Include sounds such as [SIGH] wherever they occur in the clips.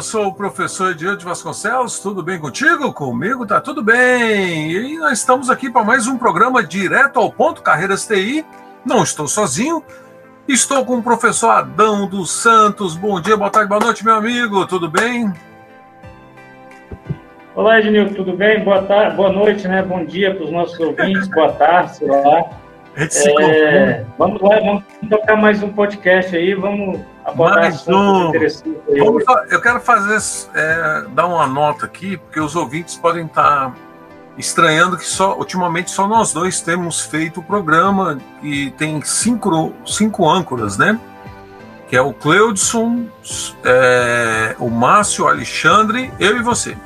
Eu sou o professor Diante Vasconcelos, tudo bem contigo? Comigo tá tudo bem. E nós estamos aqui para mais um programa direto ao ponto Carreiras TI. Não estou sozinho, estou com o professor Adão dos Santos. Bom dia, boa tarde, boa noite, meu amigo, tudo bem? Olá, Ednil, tudo bem? Boa tarde, boa noite, né? Bom dia para os nossos ouvintes, boa tarde, sei lá. É, vamos lá, vamos tocar mais um podcast aí, vamos mais um. Vamos, eu quero fazer, é, dar uma nota aqui, porque os ouvintes podem estar estranhando que só ultimamente só nós dois temos feito o programa e tem cinco, cinco âncoras, né? Que é o Cleudson, é, o Márcio, o Alexandre, eu e você.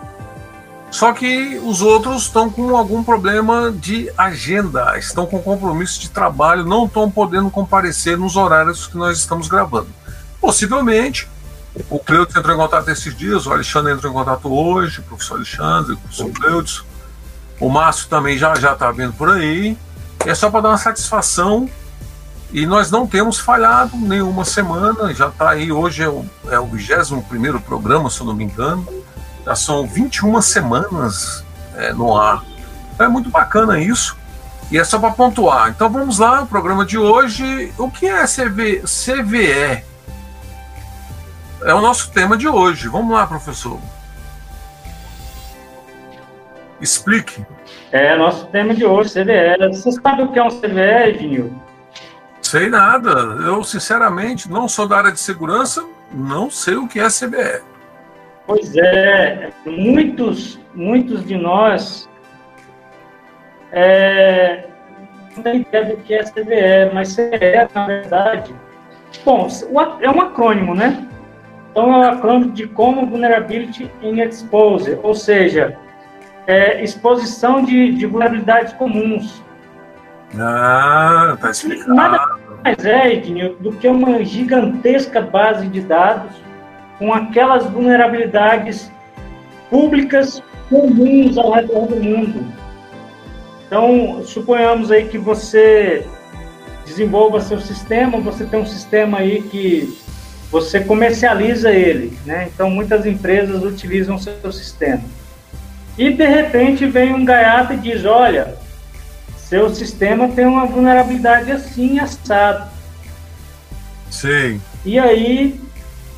Só que os outros estão com algum problema de agenda, estão com compromisso de trabalho, não estão podendo comparecer nos horários que nós estamos gravando. Possivelmente, o Cleudes entrou em contato esses dias, o Alexandre entrou em contato hoje, o professor Alexandre, o professor Cleudes. O Márcio também já já está vindo por aí. É só para dar uma satisfação. E nós não temos falhado nenhuma semana. Já está aí, hoje é o, é o 21 programa, se eu não me engano. Já são 21 semanas é, no ar. Então é muito bacana isso. E é só para pontuar. Então vamos lá, o programa de hoje. O que é CV, CVE? É o nosso tema de hoje. Vamos lá, professor. Explique. É, nosso tema de hoje, CVE. Você sabe o que é um CVE, Vinil? Sei nada. Eu, sinceramente, não sou da área de segurança, não sei o que é CVE. Pois é, muitos, muitos de nós é, não têm ideia do que é CVE, mas CVE, na verdade, bom, é um acrônimo, né? Então, é um acrônimo de Common Vulnerability in Exposure, ou seja, é, exposição de, de vulnerabilidades comuns. Ah, tá explicado. Nada mais é, Ednil, do que uma gigantesca base de dados com aquelas vulnerabilidades públicas comuns ao redor do mundo. Então, suponhamos aí que você desenvolva seu sistema, você tem um sistema aí que você comercializa ele, né? Então muitas empresas utilizam seu sistema. E de repente vem um gaiato e diz: olha, seu sistema tem uma vulnerabilidade assim assado. Sim. E aí,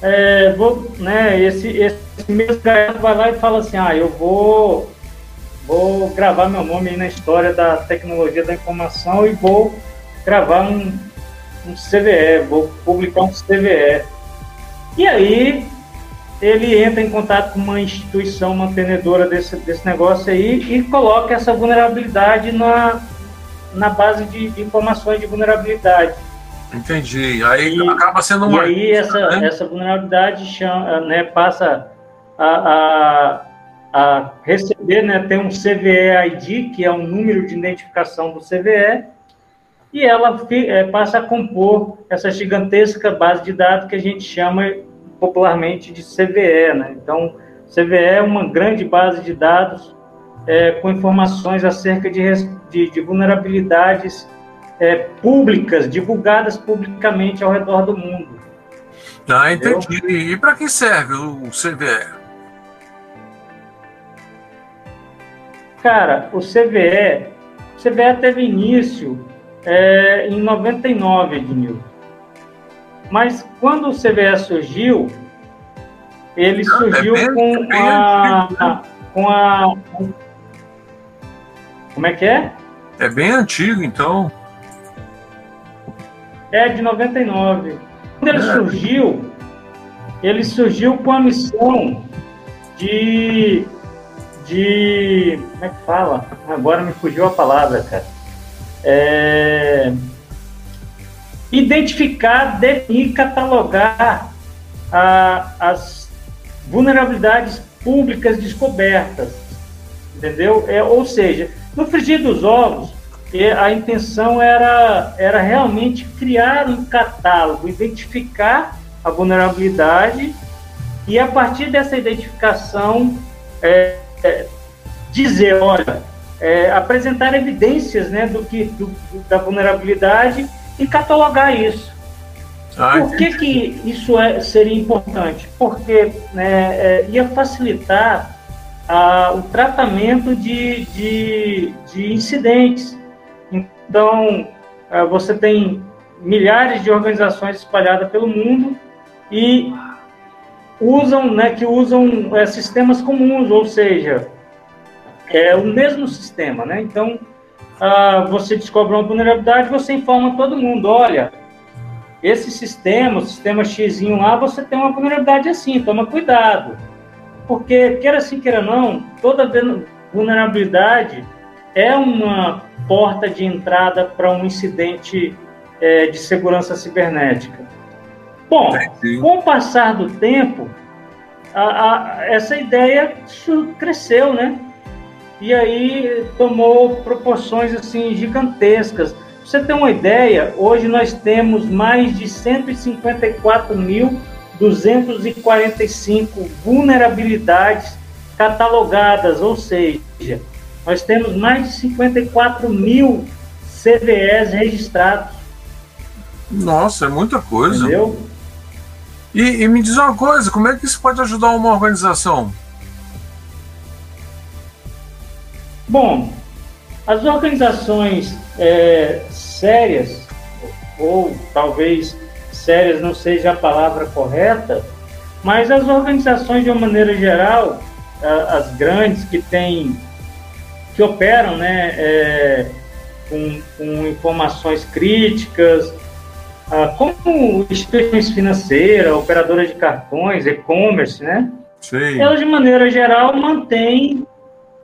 é, vou, né? Esse, esse mesmo gaiato vai lá e fala assim: ah, eu vou vou gravar meu nome aí na história da tecnologia da informação e vou gravar um, um CVE, vou publicar um CVE. E aí ele entra em contato com uma instituição mantenedora desse, desse negócio aí e coloca essa vulnerabilidade na, na base de, de informações de vulnerabilidade. Entendi. Aí e, acaba sendo uma. E aí essa, né? essa vulnerabilidade chama, né, passa a, a, a, receber, né, tem um CVE ID, que é um número de identificação do CVE, e ela é, passa a compor essa gigantesca base de dados que a gente chama popularmente de CVE. Né? Então, CVE é uma grande base de dados é, com informações acerca de, de, de vulnerabilidades é, públicas, divulgadas publicamente ao redor do mundo. Ah, entendi. E para que serve o CVE? Cara, o CVE, o CVE teve início é, em 99, Ednilson. Mas quando o CVE surgiu, ele surgiu é bem, com, é a, com a. Como é que é? É bem antigo, então. É de 99. Quando ele é. surgiu, ele surgiu com a missão de, de. Como é que fala? Agora me fugiu a palavra, cara. É, identificar, definir, catalogar a, as vulnerabilidades públicas descobertas, entendeu? É, ou seja, no frigir dos ovos, a intenção era, era realmente criar um catálogo, identificar a vulnerabilidade e a partir dessa identificação é, é, dizer, olha, é, apresentar evidências né, do que, do, da vulnerabilidade e catalogar isso. Ah, Por que, que isso é, seria importante? Porque né, é, ia facilitar a, o tratamento de, de, de incidentes. Então, é, você tem milhares de organizações espalhadas pelo mundo e usam, né, que usam é, sistemas comuns, ou seja, é o mesmo sistema, né? Então, ah, você descobre uma vulnerabilidade, você informa todo mundo, olha, esse sistema, o sistema X lá, você tem uma vulnerabilidade assim, toma cuidado. Porque, queira assim, queira não, toda vulnerabilidade é uma porta de entrada para um incidente é, de segurança cibernética. Bom, com o passar do tempo, a, a, essa ideia cresceu, né? E aí tomou proporções assim gigantescas. Pra você ter uma ideia, hoje nós temos mais de 154.245 vulnerabilidades catalogadas, ou seja, nós temos mais de 54 mil CVEs registrados. Nossa, é muita coisa. Entendeu? E, e, me diz uma coisa, como é que isso pode ajudar uma organização? Bom, as organizações é, sérias, ou talvez sérias não seja a palavra correta, mas as organizações de uma maneira geral, as grandes que têm, que operam, né, é, com, com informações críticas, como instituições financeiras, operadoras de cartões, e-commerce, né? Sim. Elas, de maneira geral, mantêm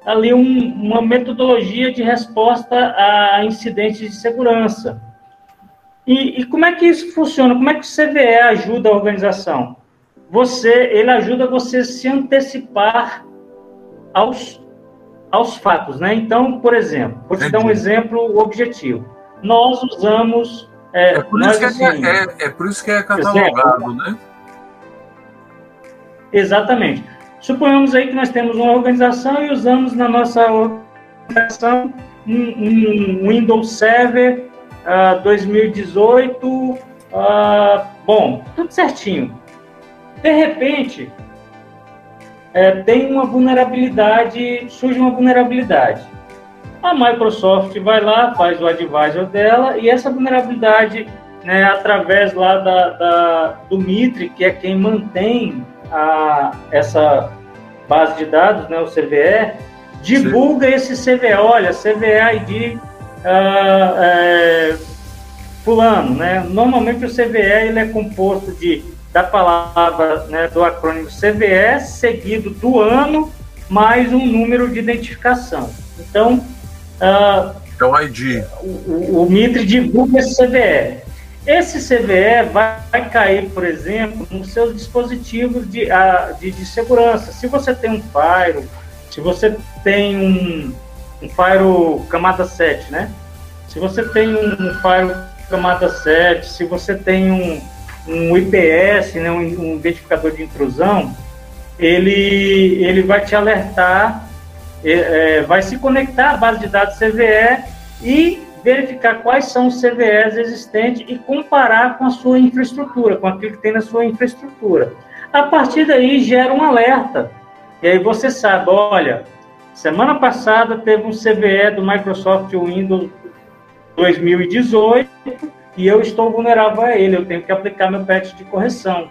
ali um, uma metodologia de resposta a incidentes de segurança. E, e, como é que isso funciona? Como é que o CVE ajuda a organização? Você, ele ajuda você a se antecipar aos, aos fatos, né? Então, por exemplo, vou te dar um exemplo objetivo. Nós usamos é, é, por isso que é, assim, é, é, por isso que é catalogado, né? Exatamente. Suponhamos aí que nós temos uma organização e usamos na nossa organização um, um Windows Server uh, 2018, uh, bom, tudo certinho. De repente, é, tem uma vulnerabilidade, surge uma vulnerabilidade. A Microsoft vai lá, faz o advisor dela e essa vulnerabilidade, né, através lá da, da, do Mitre, que é quem mantém a, essa base de dados, né, o CVE, divulga Sim. esse CVE. Olha, CVE ID uh, é, fulano, né? Normalmente o CVE ele é composto de da palavra, né, do acrônimo CVE seguido do ano mais um número de identificação. Então, Uh, é o ID. O, o, Mitre divulga esse CVE. Esse CVE vai, cair, por exemplo, nos seus dispositivos de, uh, de, de, segurança. Se você tem um Firewall, se você tem um, um camada 7, né? Se você tem um, um camada 7, se você tem um, um IPS, né, um, um identificador de intrusão, ele, ele vai te alertar é, vai se conectar à base de dados CVE e verificar quais são os CVEs existentes e comparar com a sua infraestrutura, com aquilo que tem na sua infraestrutura. A partir daí gera um alerta. E aí você sabe, olha, semana passada teve um CVE do Microsoft Windows 2018 e eu estou vulnerável a ele, eu tenho que aplicar meu patch de correção.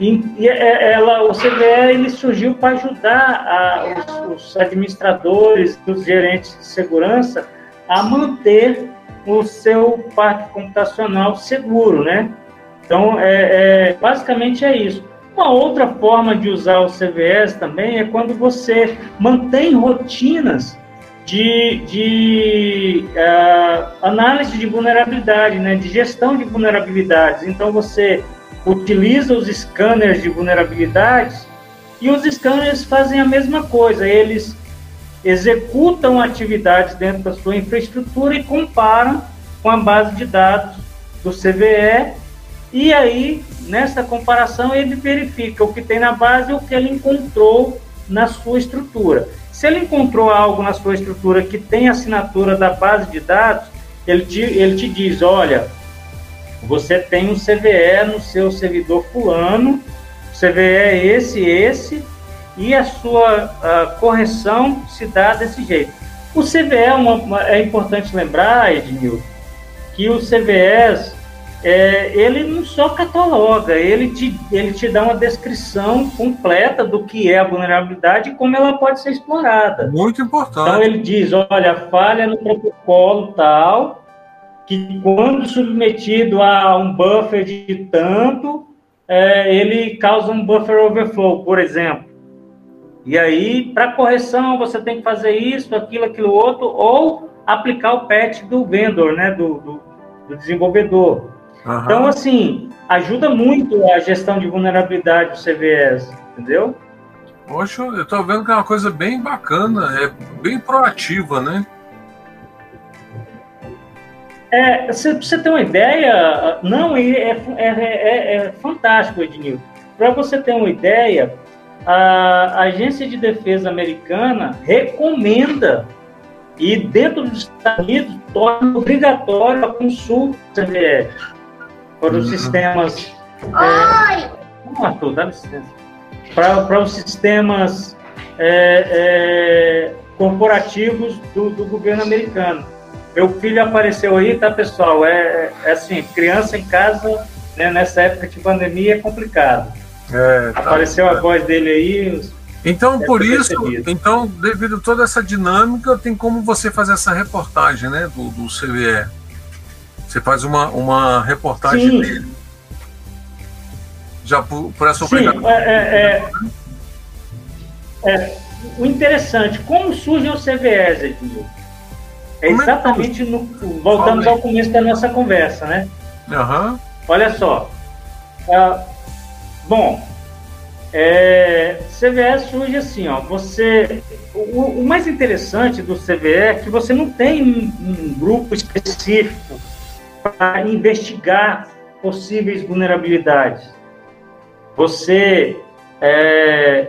E, e é, ela, o CVE ele surgiu para ajudar a, os, os, administradores, os gerentes de segurança a manter o seu parque computacional seguro, né? Então, é, é, basicamente é isso. Uma outra forma de usar o CVS também é quando você mantém rotinas de, de uh, análise de vulnerabilidade, né, de gestão de vulnerabilidades. Então, você utiliza os scanners de vulnerabilidades e os scanners fazem a mesma coisa. Eles executam atividades dentro da sua infraestrutura e comparam com a base de dados do CVE e aí, nessa comparação, ele verifica o que tem na base e o que ele encontrou na sua estrutura. Se ele encontrou algo na sua estrutura que tem assinatura da base de dados, ele te, ele te diz: olha, você tem um CVE no seu servidor fulano, CVE é esse, esse, e a sua a correção se dá desse jeito. O CVE é, uma, é importante lembrar, Edmil, que os CVEs é, ele não só cataloga, ele te, ele te dá uma descrição completa do que é a vulnerabilidade e como ela pode ser explorada. Muito importante. Então ele diz, olha, falha no protocolo tal, que quando submetido a um buffer de tanto, é, ele causa um buffer overflow, por exemplo. E aí, para correção, você tem que fazer isso, aquilo, aquilo outro, ou aplicar o patch do vendor, né, do, do, do desenvolvedor. Uhum. Então, assim, ajuda muito a gestão de vulnerabilidade do CVS, entendeu? Poxa, eu estou vendo que é uma coisa bem bacana, é bem proativa, né? É, você, você ter uma ideia, não, é, é, é, é fantástico, Ednil. Para você ter uma ideia, a Agência de Defesa Americana recomenda e dentro dos Estados Unidos torna obrigatório a consulta do CVS para os uhum. sistemas. É, não, Arthur, dá licença. Para, para os sistemas é, é, corporativos do, do, governo americano. Meu filho apareceu aí, tá, pessoal? É, é assim, criança em casa, né, nessa época de pandemia é complicado. É, tá, Apareceu a voz dele aí. Então, por isso, então, devido a toda essa dinâmica, tem como você fazer essa reportagem, né, do, do CVE. Você faz uma, uma reportagem Sim. dele. Já por, por essa Sim, é, é, é, é, o interessante, como surge o CVS, Edmil? É, é exatamente no. Voltamos ao começo da nossa conversa, né? Uhum. Olha só. Ah, bom, é, CVE surge assim, ó. Você, o, o, mais interessante do CVE é que você não tem um, um grupo específico para investigar possíveis vulnerabilidades. Você é,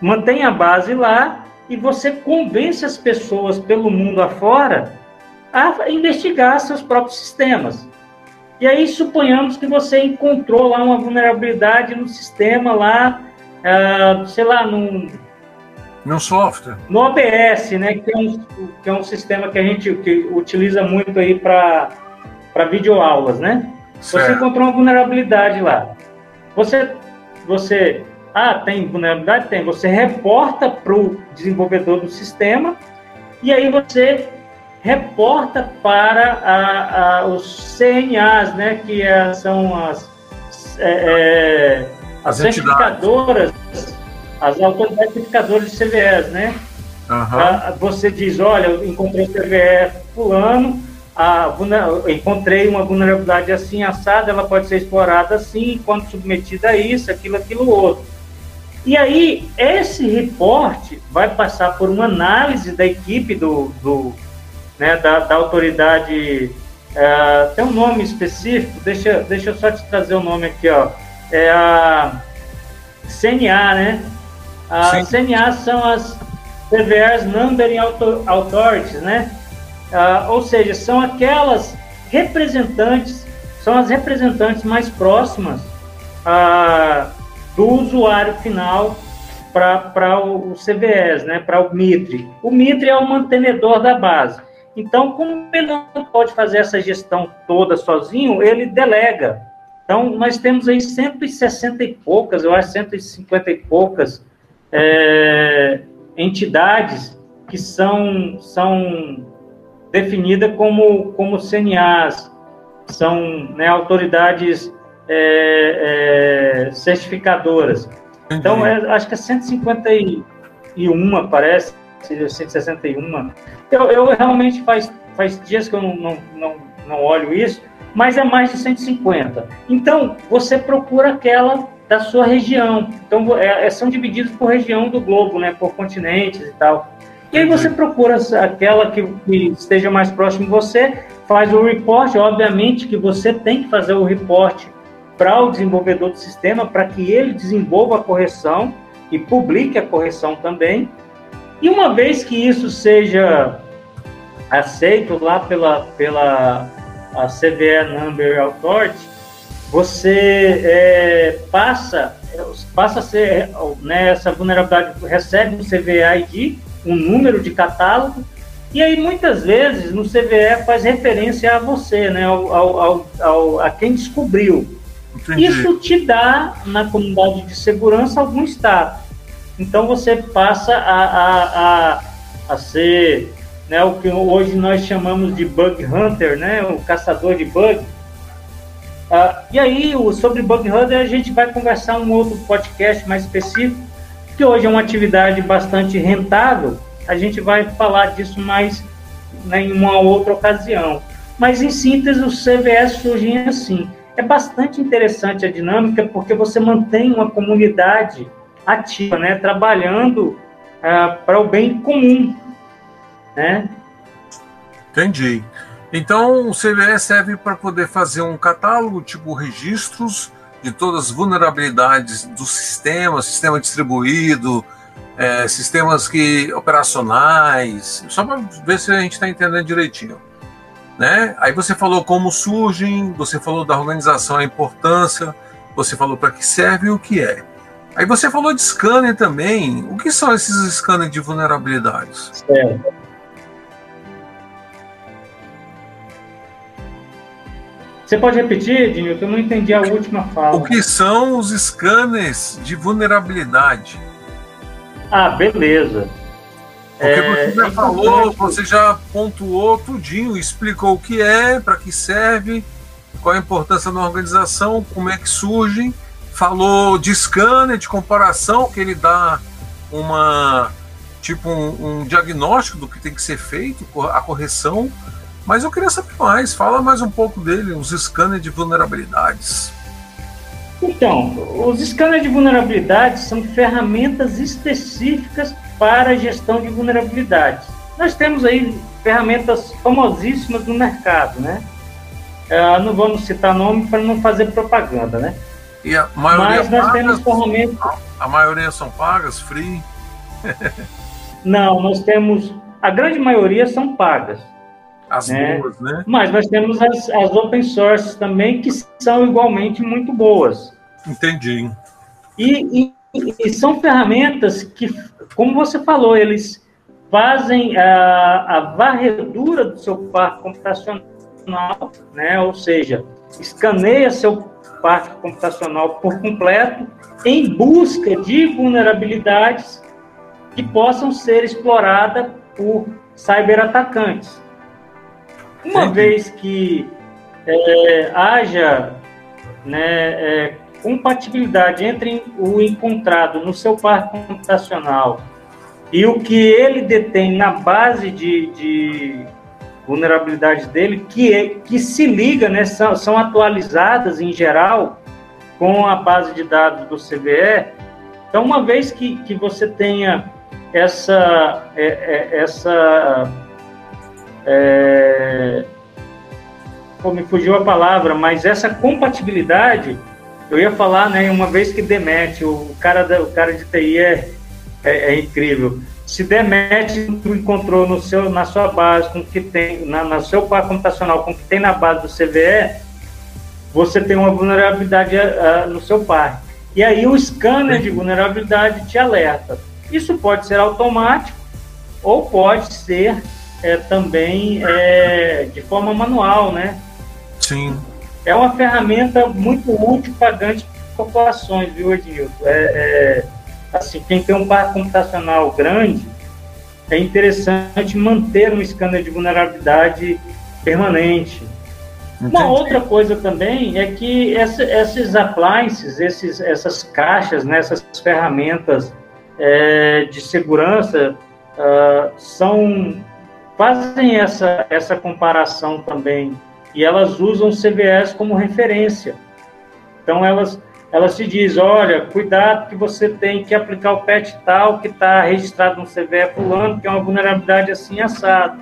mantém a base lá e você convence as pessoas pelo mundo afora a investigar seus próprios sistemas. E aí suponhamos que você encontrou lá uma vulnerabilidade no sistema lá, uh, sei lá, num no software. No OBS, né, que é um, que é um sistema que a gente que utiliza muito aí para videoaulas, né? Certo. Você encontrou uma vulnerabilidade lá. Você, você, ah, tem vulnerabilidade? Tem. Você reporta para o desenvolvedor do sistema e aí você reporta para a, a, os CNAs, né, que é, são as, é, é, as, as certificadoras as autoridades certificadoras de CVEs, né? Uhum. Você diz, olha, eu encontrei o CVE fulano, a, encontrei uma vulnerabilidade assim, assada, ela pode ser explorada assim, quando submetida a isso, aquilo, aquilo, outro. E aí, esse reporte vai passar por uma análise da equipe do, do né, da, da autoridade, é, tem um nome específico, deixa, deixa eu só te trazer o nome aqui, ó, é a CNA, né? As CNA são as CVRs Numbering Authorities, né? Ah, ou seja, são aquelas representantes, são as representantes mais próximas ah, do usuário final para o, o CVS, né? Para o MITRE. O MITRE é o mantenedor da base. Então, como ele não pode fazer essa gestão toda sozinho, ele delega. Então, nós temos aí 160 e poucas, eu acho 150 e poucas é, entidades que são, são definidas como, como CNAs, são né, autoridades é, é, certificadoras. Então, é, acho que é 151, parece, 161. Eu, eu realmente faz, faz dias que eu não, não, não, não olho isso, mas é mais de 150. Então, você procura aquela da sua região. Então, é, é, são divididos por região do globo, né, por continentes e tal. E aí você procura aquela que, que esteja mais próximo de você, faz o report, obviamente que você tem que fazer o report para o desenvolvedor do sistema, para que ele desenvolva a correção e publique a correção também. E uma vez que isso seja aceito lá pela, pela a CVE Number Authority, você é, passa, passa a ser, né, essa vulnerabilidade recebe um CVE ID, um número de catálogo, e aí muitas vezes no CVE faz referência a você, né, ao, ao, ao a quem descobriu. Entendi. Isso te dá, na comunidade de segurança, algum status. Então você passa a, a, a, a ser né, o que hoje nós chamamos de bug hunter, né, o caçador de bug. Ah, e aí, o, sobre bug hunter, a gente vai conversar um outro podcast mais específico, que hoje é uma atividade bastante rentável. A gente vai falar disso mais né, em uma outra ocasião. Mas, em síntese, os CVS surgem assim. É bastante interessante a dinâmica porque você mantém uma comunidade ativa, né, trabalhando uh, para o bem comum, né? Entendi. Então o CVE serve para poder fazer um catálogo, tipo registros de todas as vulnerabilidades do sistema, sistema distribuído, é, sistemas que operacionais, só para ver se a gente está entendendo direitinho né? Aí você falou como surgem, você falou da organização, a importância, você falou para que serve e o que é. Aí você falou de scanner também. O que são esses scanners de vulnerabilidades? É. Você pode repetir, Ednilton? Eu não entendi a última fala. O que são os scanners de vulnerabilidade? Ah, beleza. Porque é, você já é falou, você já pontuou tudinho, explicou o que é, para que serve, qual a importância da organização, como é que surge, falou de scanner, de comparação, que ele dá uma tipo um, um diagnóstico do que tem que ser feito, a correção. Mas eu queria saber mais, fala mais um pouco dele, os scanners de vulnerabilidades. Então, os scanners de vulnerabilidades são ferramentas específicas para a gestão de vulnerabilidades. Nós temos aí ferramentas famosíssimas no mercado, né? Uh, não vamos citar nome para não fazer propaganda, né? E a maioria Mas nós pagas, temos ferramentas. A maioria são pagas, free? não, nós temos. A grande maioria são pagas. As né? boas, né? Mas nós temos as, as open sources também, que são igualmente muito boas. Entendi. E, e, e são ferramentas que como você falou, eles fazem a, a varredura do seu parque computacional, né? ou seja, escaneia seu parque computacional por completo em busca de vulnerabilidades que possam ser exploradas por cyberatacantes. Uma Sim. vez que é, haja né, é, compatibilidade entre o encontrado no seu parque computacional e o que ele detém na base de, de vulnerabilidades dele, que, é, que se liga, né, são, são atualizadas em geral com a base de dados do CVE. Então, uma vez que, que você tenha essa, é, é, essa é, pô, me fugiu a palavra, mas essa compatibilidade, eu ia falar, né, uma vez que demete, o cara, o cara de TI é, é, é incrível. Se demete, tu encontrou no seu, na sua base, com que tem, na, na seu parque computacional, com o que tem na base do CVE, você tem uma vulnerabilidade uh, no seu parque. E aí o scanner de vulnerabilidade te alerta. Isso pode ser automático ou pode ser é, também é, de forma manual, né? Sim é uma ferramenta muito útil para grandes corporações, viu, Edilson? É, é, assim, quem tem um parque computacional grande, é interessante manter um scanner de vulnerabilidade permanente. Entendi. Uma outra coisa também é que essa, esses appliances, esses, essas caixas, né, essas ferramentas é, de segurança uh, são fazem essa, essa comparação também e elas usam CVS como referência. Então elas elas te dizem, olha, cuidado que você tem que aplicar o PET tal que está registrado no CVE fulano, que é uma vulnerabilidade assim assado.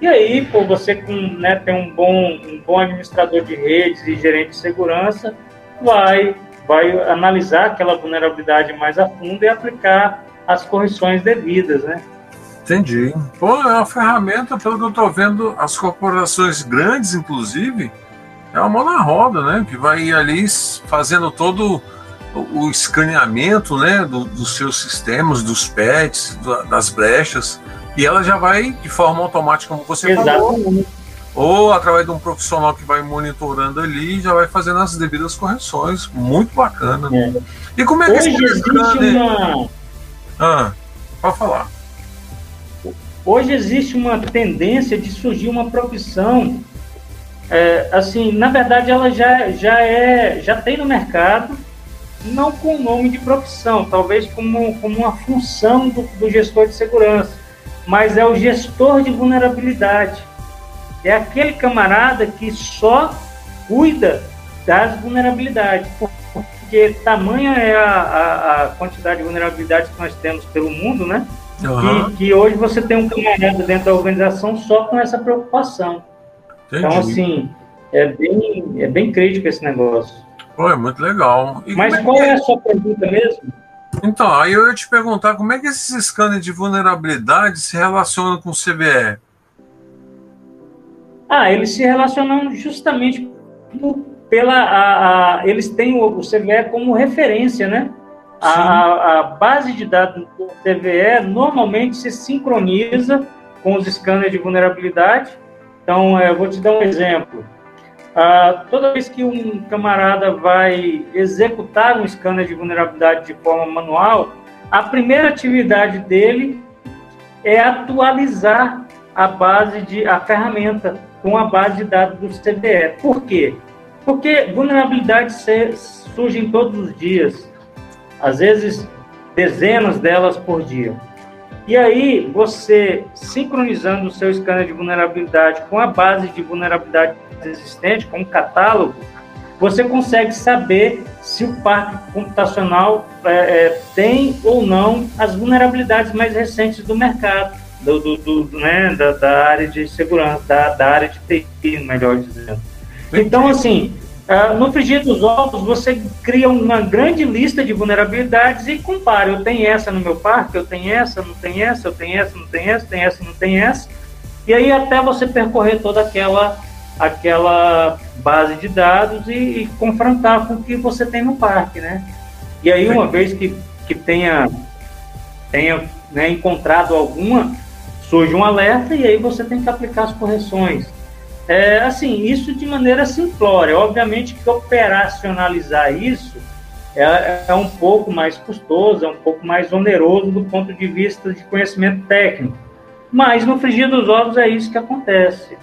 E aí, pô, você com, né, tem um bom, um bom administrador de redes e gerente de segurança, vai, vai analisar aquela vulnerabilidade mais a fundo e aplicar as correções devidas, né? Entendi. Pô, é uma ferramenta, pelo que eu estou vendo, as corporações grandes, inclusive, é uma mão na roda, né? Que vai ali fazendo todo o escaneamento né, do, dos seus sistemas, dos pets, das brechas, e ela já vai de forma automática, como você Exatamente. falou, ou através de um profissional que vai monitorando ali, já vai fazendo as devidas correções. Muito bacana. É. E como é que Hoje existe uma... Ah, pode falar. Hoje existe uma tendência de surgir uma profissão, é, assim, na verdade ela já, já é, já tem no mercado, não com o nome de profissão, talvez como, como uma função do, do gestor de segurança, mas é o gestor de vulnerabilidade. É aquele camarada que só cuida das vulnerabilidades, porque tamanha é a, a, a quantidade de vulnerabilidades que nós temos pelo mundo, né? Uhum. Que, que, hoje você tem um camarada dentro da organização só com essa preocupação. Entendi. Então, assim, é bem, é bem crítico esse negócio. Pô, é muito legal. E Mas é qual é... é a sua pergunta mesmo? Então, aí eu ia te perguntar como é que esses scanners de vulnerabilidade se relacionam com o CVE? Ah, eles se relacionam justamente pela. A, a, eles têm o, o CVE como referência, né? A, a, base de dados do CVE normalmente se sincroniza com os scanners de vulnerabilidade. Então, é, eu vou te dar um exemplo. Ah, toda vez que um camarada vai executar um scanner de vulnerabilidade de forma manual, a primeira atividade dele é atualizar a base de a ferramenta com a base de dados do CVE. Por quê? Porque vulnerabilidades surgem todos os dias às vezes dezenas delas por dia. E aí, você sincronizando o seu scanner de vulnerabilidade com a base de vulnerabilidade existente, com o catálogo, você consegue saber se o parque computacional é, é, tem ou não as vulnerabilidades mais recentes do mercado, do, do, do né, da, da, área de segurança, da, da área de TI, melhor dizendo. Então, assim, Uh, no frigir dos ovos, você cria uma grande lista de vulnerabilidades e compara. Eu tenho essa no meu parque, eu tenho essa, não tem essa, eu tenho essa, não tem essa, tem essa, não tem essa. E aí até você percorrer toda aquela, aquela base de dados e, e confrontar com o que você tem no parque, né? E aí uma vez que, que tenha, tenha né, encontrado alguma, surge um alerta e aí você tem que aplicar as correções. É, assim, isso de maneira simplória. Obviamente que operacionalizar isso é, é, um pouco mais custoso, é um pouco mais oneroso do ponto de vista de conhecimento técnico. Mas no frigir dos ovos é isso que acontece.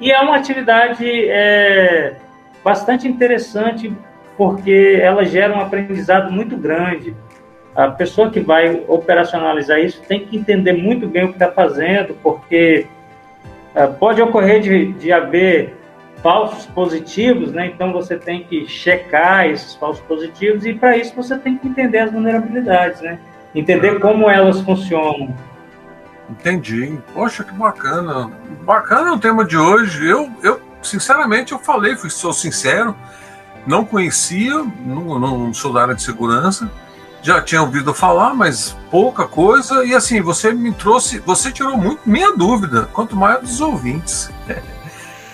E é uma atividade é, bastante interessante porque ela gera um aprendizado muito grande. A pessoa que vai operacionalizar isso tem que entender muito bem o que está fazendo, porque pode ocorrer de, de haver falsos positivos, né? Então você tem que checar esses falsos positivos e para isso você tem que entender as vulnerabilidades, né? Entender como elas funcionam. Entendi. Poxa, que bacana. Bacana o tema de hoje. Eu, eu sinceramente, eu falei, fui, sou sincero, não conhecia, não, não sou da área de segurança já tinha ouvido falar, mas pouca coisa. E assim, você me trouxe, você tirou muito minha dúvida, quanto mais dos ouvintes. [LAUGHS]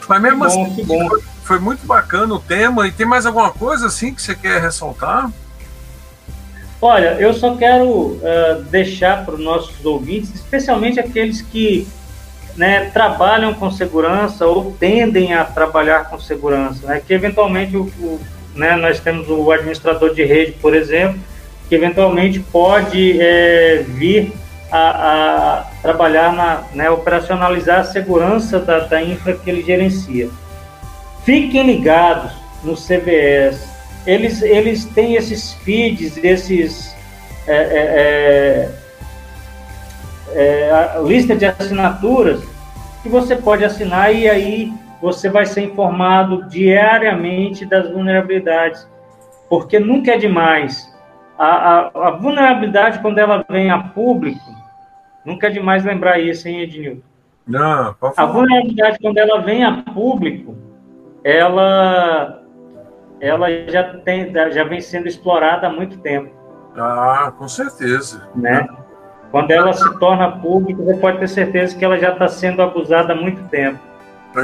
mas mesmo bom, assim, foi, foi, muito bacana o tema. E tem mais alguma coisa assim que você quer ressaltar? Olha, eu só quero uh, deixar para os nossos ouvintes, especialmente aqueles que né, trabalham com segurança ou tendem a trabalhar com segurança, né, que eventualmente o, o né, nós temos o administrador de rede, por exemplo, que eventualmente pode é, vir a, a, trabalhar na, né, operacionalizar a segurança da, da infra que ele gerencia. fiquem ligados no CVS. Eles, eles têm esses feeds, esses é, é, é, é lista de assinaturas que você pode assinar e aí você vai ser informado diariamente das vulnerabilidades, porque nunca é demais. A, a, a vulnerabilidade, quando ela vem a público, nunca é demais lembrar isso, hein, Ednilton? Não, a vulnerabilidade, quando ela vem a público, ela, ela já, tem, já vem sendo explorada há muito tempo. Ah, com certeza. Né? Quando ela se torna pública, você pode ter certeza que ela já está sendo abusada há muito tempo.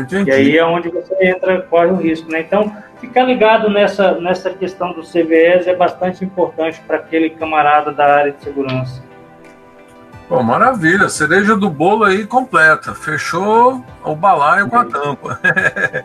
Entendi. E aí é onde você entra, corre o risco. Né? Então, ficar ligado nessa, nessa questão do CVS é bastante importante para aquele camarada da área de segurança. Pô, maravilha, cereja do bolo aí completa. Fechou o balaio com a tampa. [LAUGHS]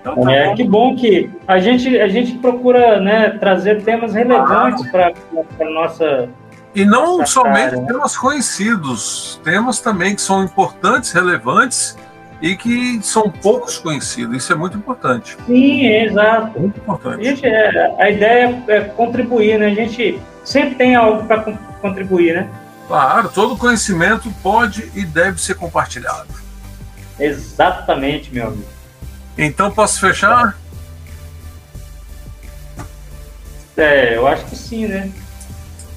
então, tá é, bom. que bom que a gente, a gente procura né, trazer temas relevantes ah. para a nossa. E não somente área, né? temas conhecidos, temas também que são importantes, relevantes e que são poucos conhecidos. Isso é muito importante. Sim, é, exato. Muito importante. A, gente, é, a ideia é contribuir, né? A gente sempre tem algo para contribuir, né? Claro, todo conhecimento pode e deve ser compartilhado. Exatamente, meu amigo. Então posso fechar? É, eu acho que sim, né?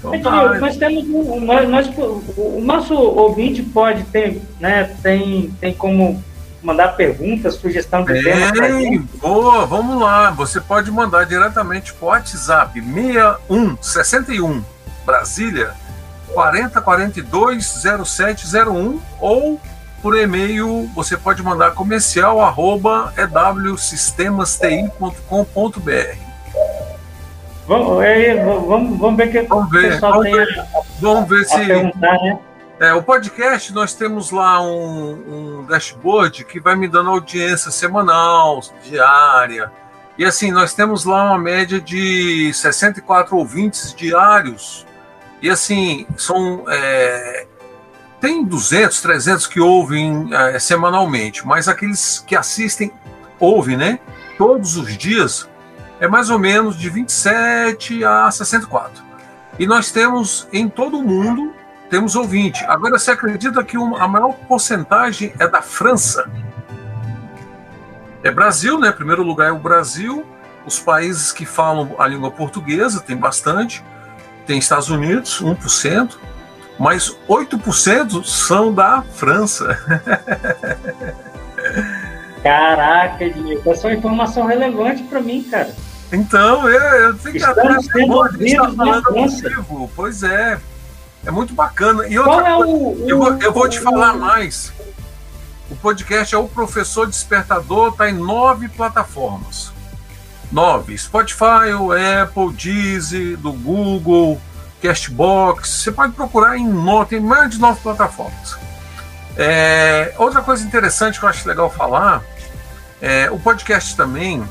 Então, tá. nós temos nós, nós, o nosso ouvinte pode ter, né? Tem, tem como mandar perguntas, sugestão de tema. Boa, vamos lá. Você pode mandar diretamente para o WhatsApp 6161 Brasília 40420701 ou por e-mail você pode mandar comercial arroba ewsistemasti.com.br. Vamos, é, vamos, vamos ver que vamos ver, o pessoal vamos tem ver, a, vamos ver se. Né? É, o podcast, nós temos lá um, um, dashboard que vai me dando audiência semanal, diária. E assim, nós temos lá uma média de 64 ouvintes diários. E assim, são. É, tem 200, 300 que ouvem é, semanalmente, mas aqueles que assistem, ouvem, né? Todos os dias, é mais ou menos de 27 a 64. E nós temos em todo o mundo temos ouvinte. Agora, você acredita que uma, a maior porcentagem é da França? É Brasil, né? Primeiro lugar é o Brasil. Os países que falam a língua portuguesa tem bastante. Tem Estados Unidos, 1%. Mas 8% são da França. [LAUGHS] Caraca, Ednilson, essa é uma informação relevante para mim, cara. Então, eu, eu tenho que Estamos sendo ouvidos na França. Pois é. É muito bacana. E outra é o, eu, vou, eu vou te falar mais. O podcast é o Professor Despertador, está em nove plataformas. Nove. Spotify, o Apple, Deezer, do Google, Castbox. Você pode procurar em nove, tem mais de nove plataformas. É, outra coisa interessante que eu acho legal falar, é, o podcast também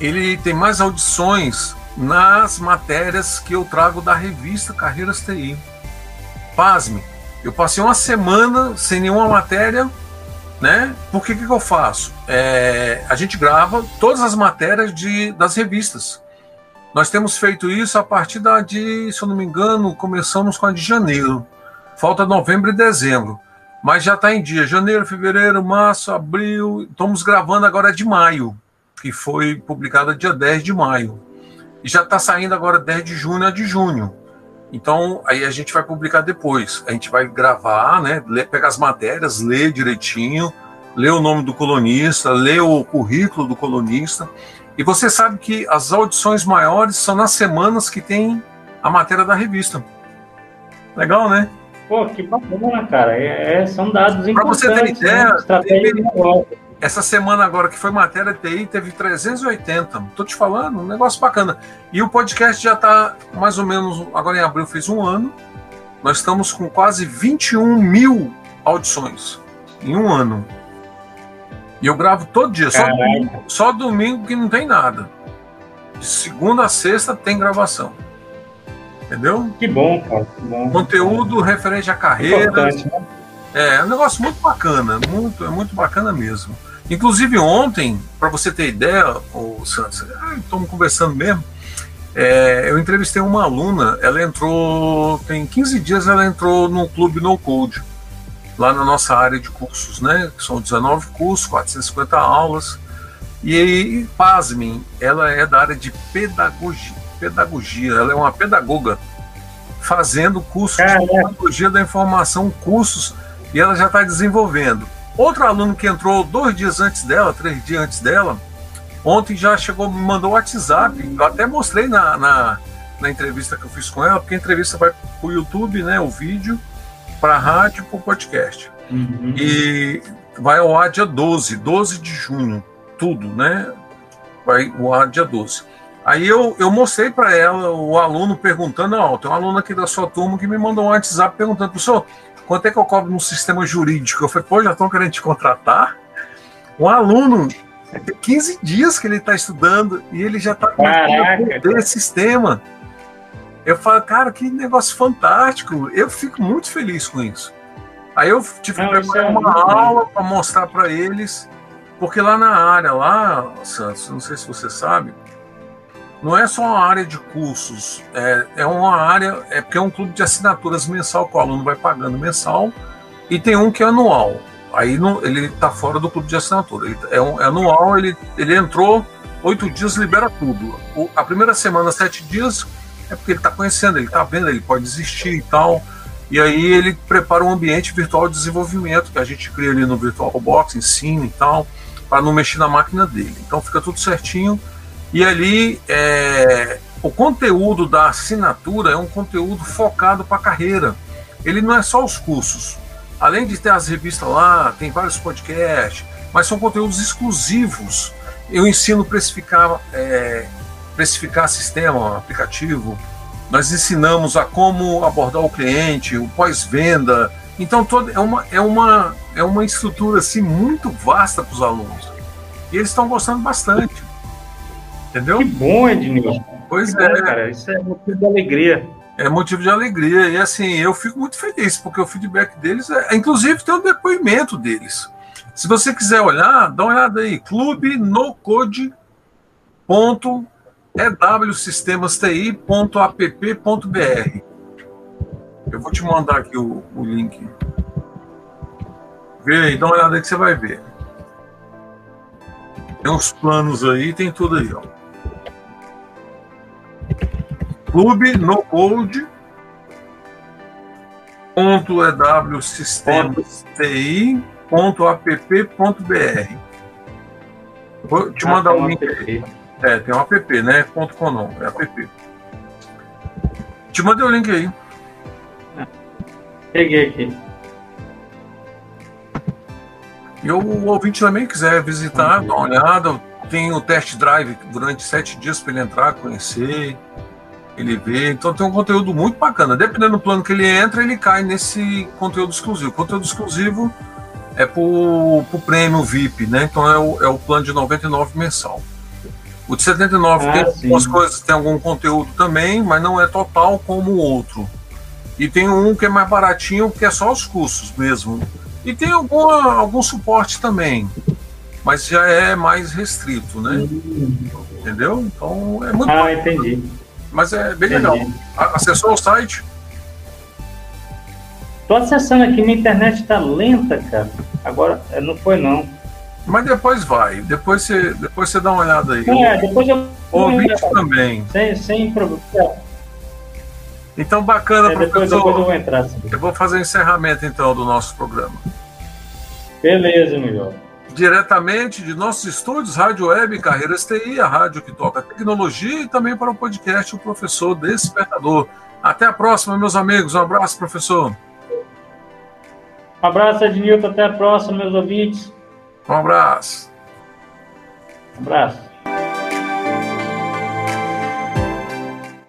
ele tem mais audições nas matérias que eu trago da revista Carreiras TI. Pasme, eu passei uma semana sem nenhuma matéria, né? Por que que eu faço? É, a gente grava todas as matérias de, das revistas. Nós temos feito isso a partir da de, se eu não me engano, começamos com a de janeiro. Falta novembro e dezembro. Mas já está em dia. Janeiro, fevereiro, março, abril. Estamos gravando agora de maio, que foi publicada dia 10 de maio. E já está saindo agora 10 de junho a de junho. Então, aí a gente vai publicar depois. A gente vai gravar, né? Ler, pegar as matérias, ler direitinho, ler o nome do colunista, ler o currículo do colunista. E você sabe que as audições maiores são nas semanas que tem a matéria da revista. Legal, né? Pô, que bacana, cara. É, é são dados importantes. Para você ter ideia, né? Estratégia. Essa semana agora que foi matéria TI teve 380. Tô te falando, um negócio bacana. E o podcast já está mais ou menos, agora em abril fez um ano. Nós estamos com quase 21 mil audições em um ano. E eu gravo todo dia, só domingo, só domingo que não tem nada. De segunda a sexta tem gravação. Entendeu? Que bom, cara. Que bom. Conteúdo referente à carreira. Né? É, é um negócio muito bacana, muito, é muito bacana mesmo. Inclusive ontem, para você ter ideia, o Santos, ah, estamos conversando mesmo. É, eu entrevistei uma aluna, ela entrou, tem 15 dias ela entrou no clube No Code, lá na nossa área de cursos, né? São 19 cursos, 450 aulas. E aí, pasmem, ela é da área de pedagogia, pedagogia, ela é uma pedagoga fazendo cursos de pedagogia da informação, cursos, e ela já está desenvolvendo. Outro aluno que entrou dois dias antes dela, três dias antes dela, ontem já chegou, me mandou WhatsApp. Eu até mostrei na, na, na, entrevista que eu fiz com ela, porque a entrevista vai para o YouTube, né? O vídeo, para a rádio, para o podcast. Uhum. E vai ao ar dia 12, 12 de junho, tudo, né? Vai ao ar dia 12. Aí eu, eu mostrei para ela, o aluno perguntando, ó, tem um aluno aqui da sua turma que me mandou um WhatsApp perguntando, professor, quanto é que eu cobro no sistema jurídico? Eu falei, pô, já estão querendo te contratar? Um aluno, tem 15 dias que ele está estudando e ele já está com esse sistema. Eu falo, cara, que negócio fantástico. Eu fico muito feliz com isso. Aí eu tive que preparar é uma aula para mostrar para eles, porque lá na área, lá, Santos, não sei se você sabe, não é só uma área de cursos, é, é uma área, é porque é um clube de assinaturas mensal que o aluno vai pagando mensal e tem um que é anual. Aí não, ele está fora do clube de assinatura. Ele, é, um, é anual, ele, ele entrou oito dias, libera tudo. O, a primeira semana, sete dias, é porque ele está conhecendo, ele está vendo, ele pode desistir e tal. E aí ele prepara um ambiente virtual de desenvolvimento que a gente cria ali no Virtual Box, ensina e tal, para não mexer na máquina dele. Então fica tudo certinho e ali é, o conteúdo da assinatura é um conteúdo focado para a carreira. Ele não é só os cursos. Além de ter as revistas lá, tem vários podcasts, mas são conteúdos exclusivos. Eu ensino precificar, é, precificar sistema, aplicativo. Nós ensinamos a como abordar o cliente, o pós-venda. Então todo, é, uma, é, uma, é uma estrutura assim, muito vasta para os alunos. E eles estão gostando bastante. Entendeu? Que bom, Ednilson. Pois é. Cara. Isso é motivo de alegria. É motivo de alegria. E assim, eu fico muito feliz, porque o feedback deles é. Inclusive, tem o um depoimento deles. Se você quiser olhar, dá uma olhada aí. Clube no code. ewsistemasti.app.br. Eu vou te mandar aqui o, o link. Vê aí, dá uma olhada aí que você vai ver. Tem uns planos aí, tem tudo aí, ó. Clube no Gold. Ponto EW Sistemas TI ponto app.br. Vou te ah, mandar o link aí. É, tem um app, né? Ponto com não, é app. Te mandei o link aí. Peguei aqui. E o ouvinte também quiser visitar, dar uma olhada, tem o test drive durante sete dias para ele entrar, conhecer ele vê. Então tem um conteúdo muito bacana. Dependendo do plano que ele entra, ele cai nesse conteúdo exclusivo. O conteúdo exclusivo é para o prêmio VIP, né? Então é o, é o plano de 99 mensal. O de 79 ah, tem algumas coisas, tem algum conteúdo também, mas não é total como o outro. E tem um que é mais baratinho, que é só os cursos mesmo. E tem alguma, algum suporte também, mas já é mais restrito, né? Hum. Entendeu? Então é muito. Ah, bom. entendi. Mas é bem legal. Acessou o site? Tô acessando aqui, minha internet tá lenta, cara. Agora, é, não foi não. Mas depois vai, depois você, depois você dá uma olhada aí. É, depois eu. Ouvinte também. Sem, sem problema. Então, bacana, é, depois, professor. Depois eu vou entrar. Sim. Eu vou fazer o encerramento, então, do nosso programa. Beleza, Miguel diretamente de nossos estúdios, Rádio Web Carreiras TI, a rádio que toca tecnologia, e também para o podcast O Professor Despertador. Até a próxima, meus amigos. Um abraço, professor. Um abraço, Ednilton. Até a próxima, meus ouvintes. Um abraço. Um abraço.